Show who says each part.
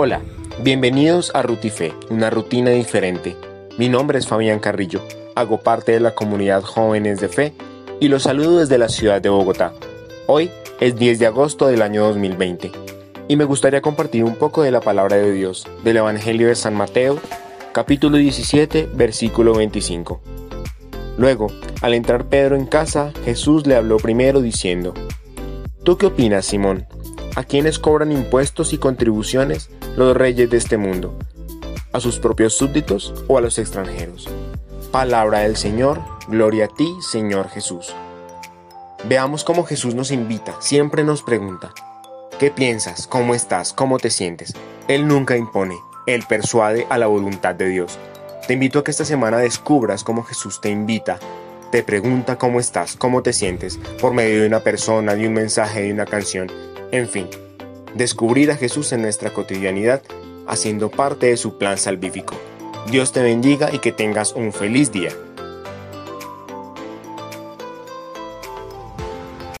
Speaker 1: Hola, bienvenidos a Rutife, una rutina diferente. Mi nombre es Fabián Carrillo, hago parte de la comunidad Jóvenes de Fe y los saludo desde la ciudad de Bogotá. Hoy es 10 de agosto del año 2020 y me gustaría compartir un poco de la palabra de Dios del Evangelio de San Mateo, capítulo 17, versículo 25. Luego, al entrar Pedro en casa, Jesús le habló primero diciendo, ¿Tú qué opinas, Simón? ¿A quiénes cobran impuestos y contribuciones los reyes de este mundo? ¿A sus propios súbditos o a los extranjeros? Palabra del Señor, gloria a ti, Señor Jesús. Veamos cómo Jesús nos invita, siempre nos pregunta, ¿qué piensas? ¿Cómo estás? ¿Cómo te sientes? Él nunca impone, Él persuade a la voluntad de Dios. Te invito a que esta semana descubras cómo Jesús te invita, te pregunta cómo estás, cómo te sientes, por medio de una persona, de un mensaje, de una canción en fin, descubrir a Jesús en nuestra cotidianidad haciendo parte de su plan salvífico. Dios te bendiga y que tengas un feliz día.